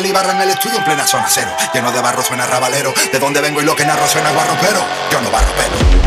el Ibarra en el estudio en plena zona cero. Lleno de barro suena rabalero. De donde vengo y lo que narro suena guarropero. Yo no barropero.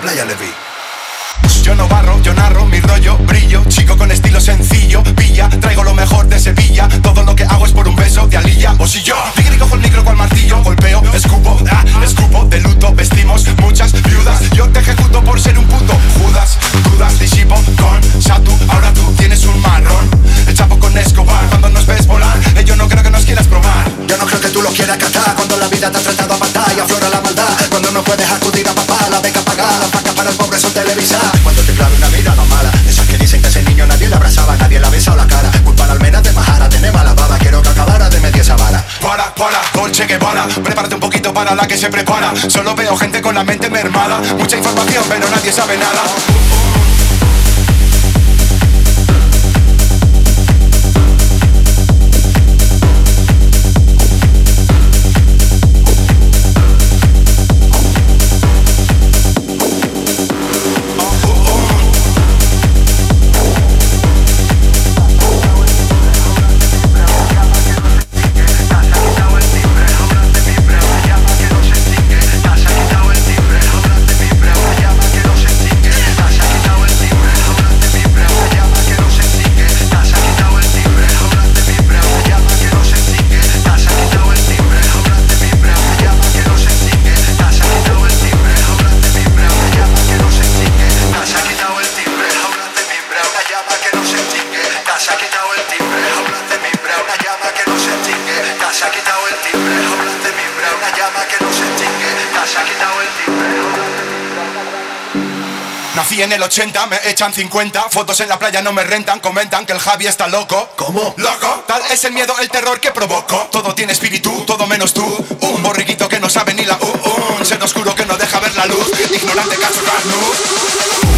playa le vi. Yo no barro, yo narro, mi rollo brillo, chico con estilo sencillo, pilla, traigo lo mejor de Sevilla, todo lo que hago es por un beso de alilla, o si yo, tigre cojo el micro con martillo, golpeo, escupo, ah, escupo, de luto, vestimos muchas viudas, yo te ejecuto por ser un puto, Judas, dudas, disipo, con Satu, ahora tú tienes un marrón, el chapo con Escobar, cuando nos ves volar, eh, yo no creo que nos quieras probar, yo no creo que tú lo quieras catar, cuando la vida te ha tratado a matar y aflora la maldad, cuando no puedes acudir a cuando te clave una mirada mala Esos que dicen que ese niño nadie la abrazaba Nadie la besaba la cara. Culpa la almena de majara Tiene mala baba Quiero que acabara de medir esa vara Para, para, Dolce que para Prepárate un poquito para la que se prepara. Solo veo gente con la mente mermada Mucha información pero nadie sabe nada. nací en el 80, me echan 50. Fotos en la playa no me rentan, comentan que el Javi está loco. ¿Cómo? ¿Loco? Tal es el miedo, el terror que provoco. Todo tiene espíritu, todo menos tú. Un borriquito que no sabe ni la U. Un ser oscuro que no deja ver la luz. Ignorante caso carnú.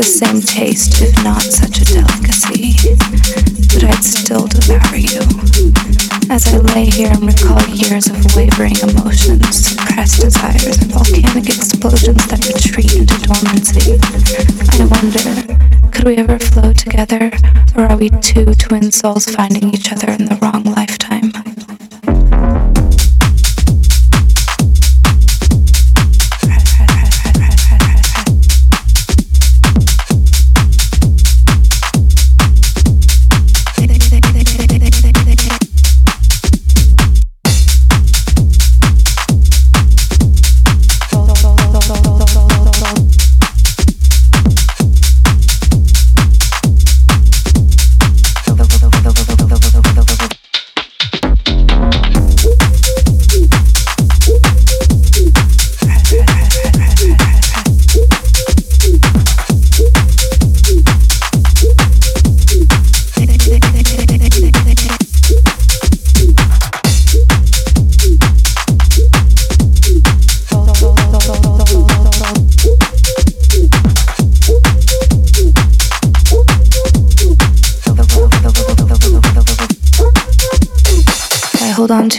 The same taste, if not such a delicacy. But I'd still devour you. As I lay here and recall years of wavering emotions, suppressed desires, and volcanic explosions that retreat into dormancy, I wonder could we ever flow together, or are we two twin souls finding each other in the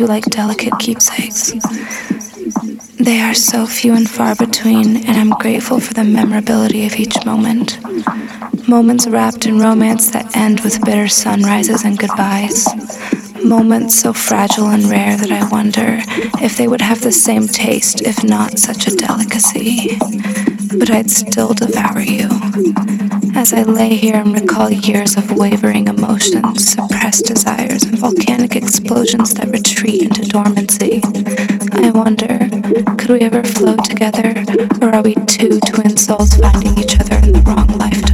like delicate keepsakes. They are so few and far between, and I'm grateful for the memorability of each moment. Moments wrapped in romance that end with bitter sunrises and goodbyes. Moments so fragile and rare that I wonder if they would have the same taste, if not such a delicacy. But I'd still devour you. As I lay here and recall years of wavering emotions, suppressed desires, and volcanic explosions that retreat into dormancy, I wonder could we ever flow together, or are we two twin souls finding each other in the wrong lifetime?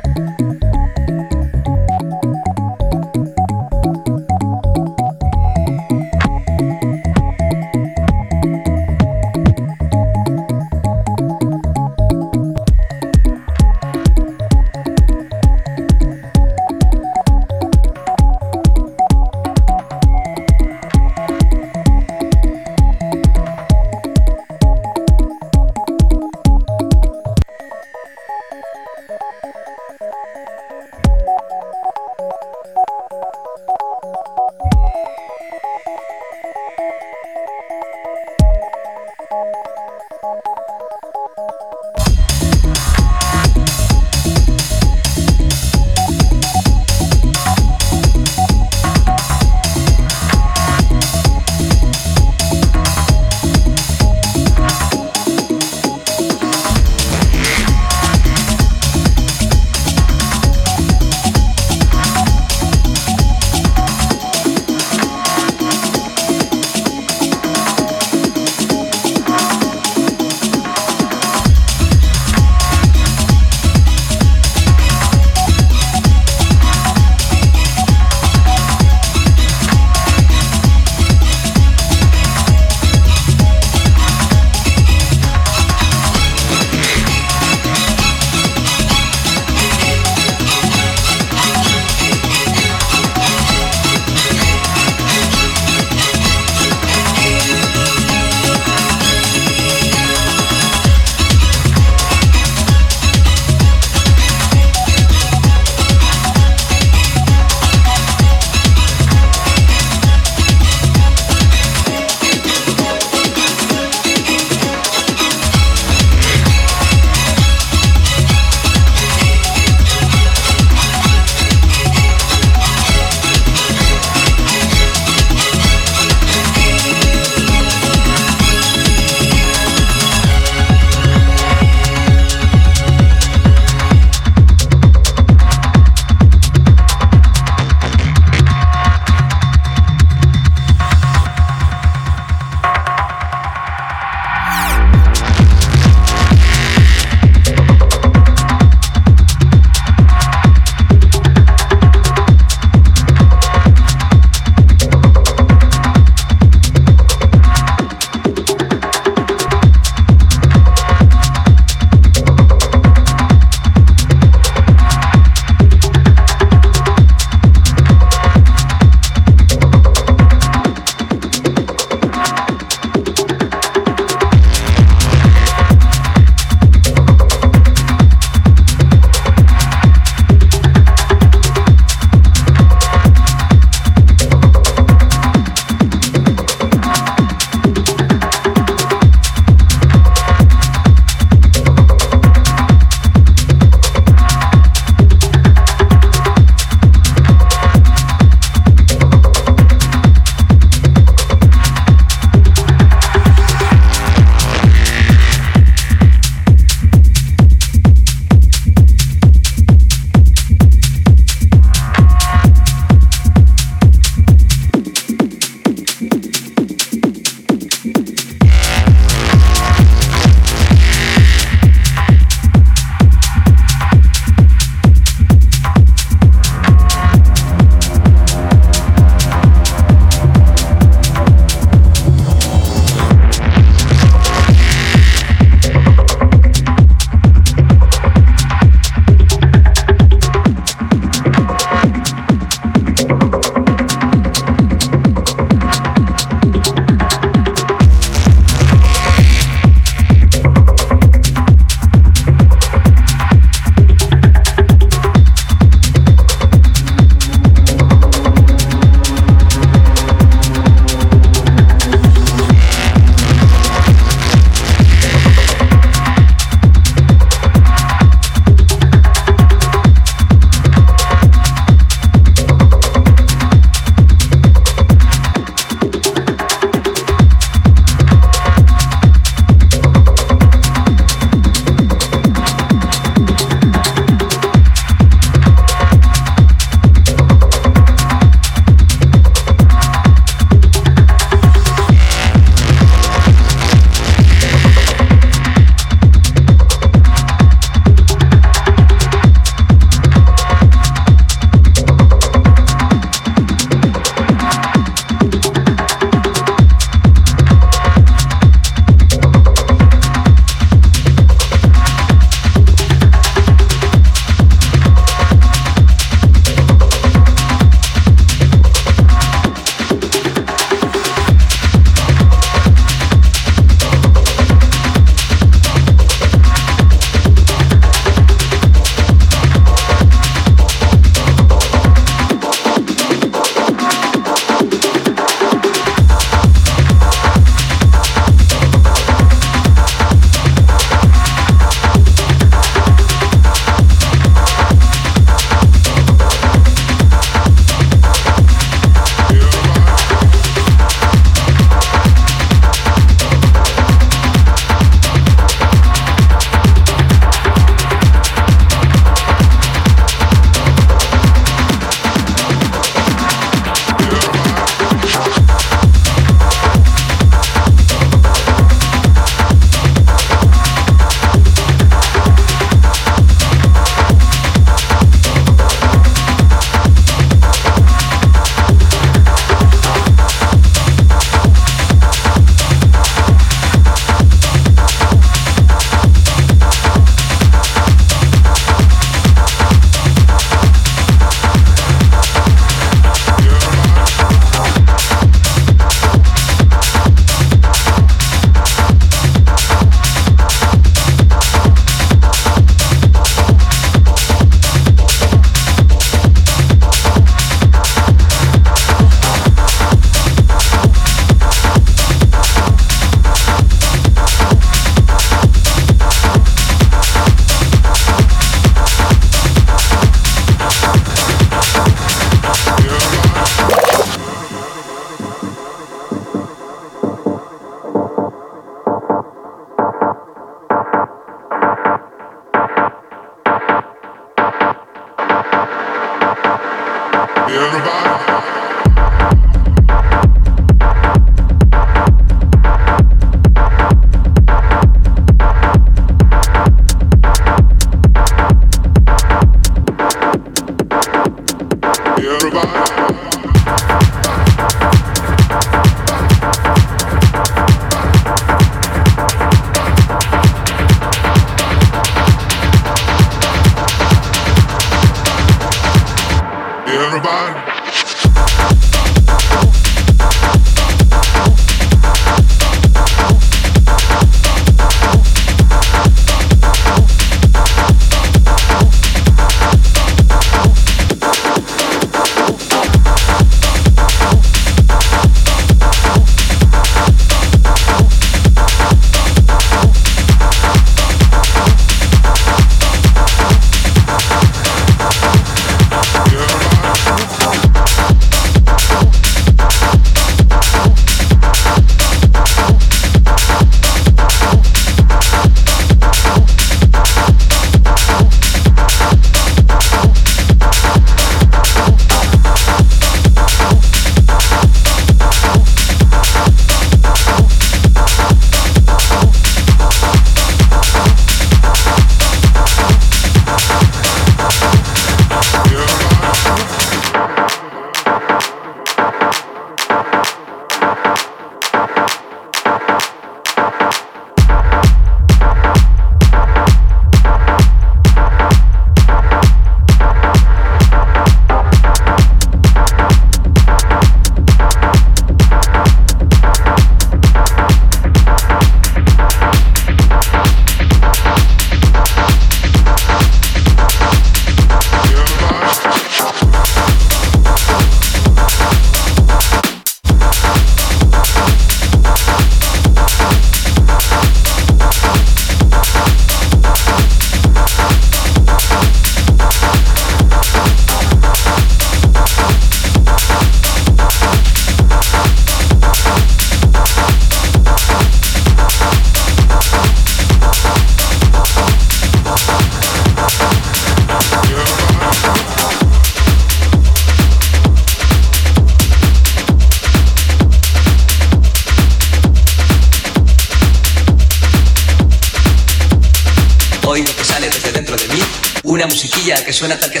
Suena tal que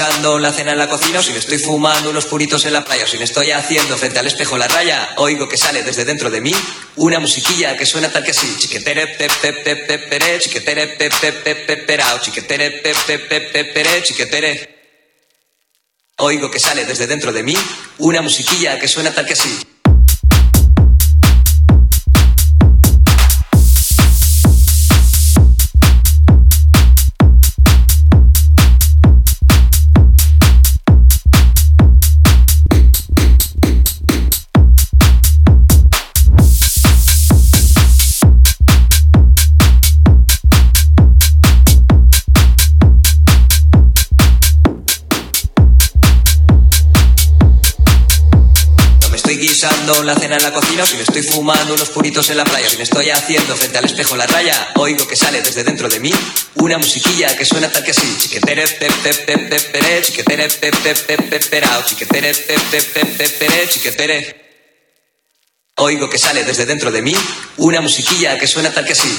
así. la cena en la cocina, o si me estoy fumando unos puritos en la playa, o si me estoy haciendo frente al espejo la raya, oigo que sale desde dentro de mí una musiquilla que suena tal que así. Chiquetere, pe, pe, pe, pe, pere, chiquetere, pe, pe, pe, pe, perao, chiquetere, pe, pe, pe, pe, pere, chiquetere. Oigo que sale desde dentro de mí una musiquilla que suena tal que así. La cena en la cocina, o si me estoy fumando unos puritos en la playa, o si me estoy haciendo frente al espejo la raya, oigo que sale desde dentro de mí una musiquilla que suena tal que así. Chiquetere, pe, pe, pe, pe, pere, chiquetere, pe, pe, pe, pe, perao, chiquetere, pe, pe, pe, pe, pere, chiquetere. Oigo que sale desde dentro de mí una musiquilla que suena tal que así.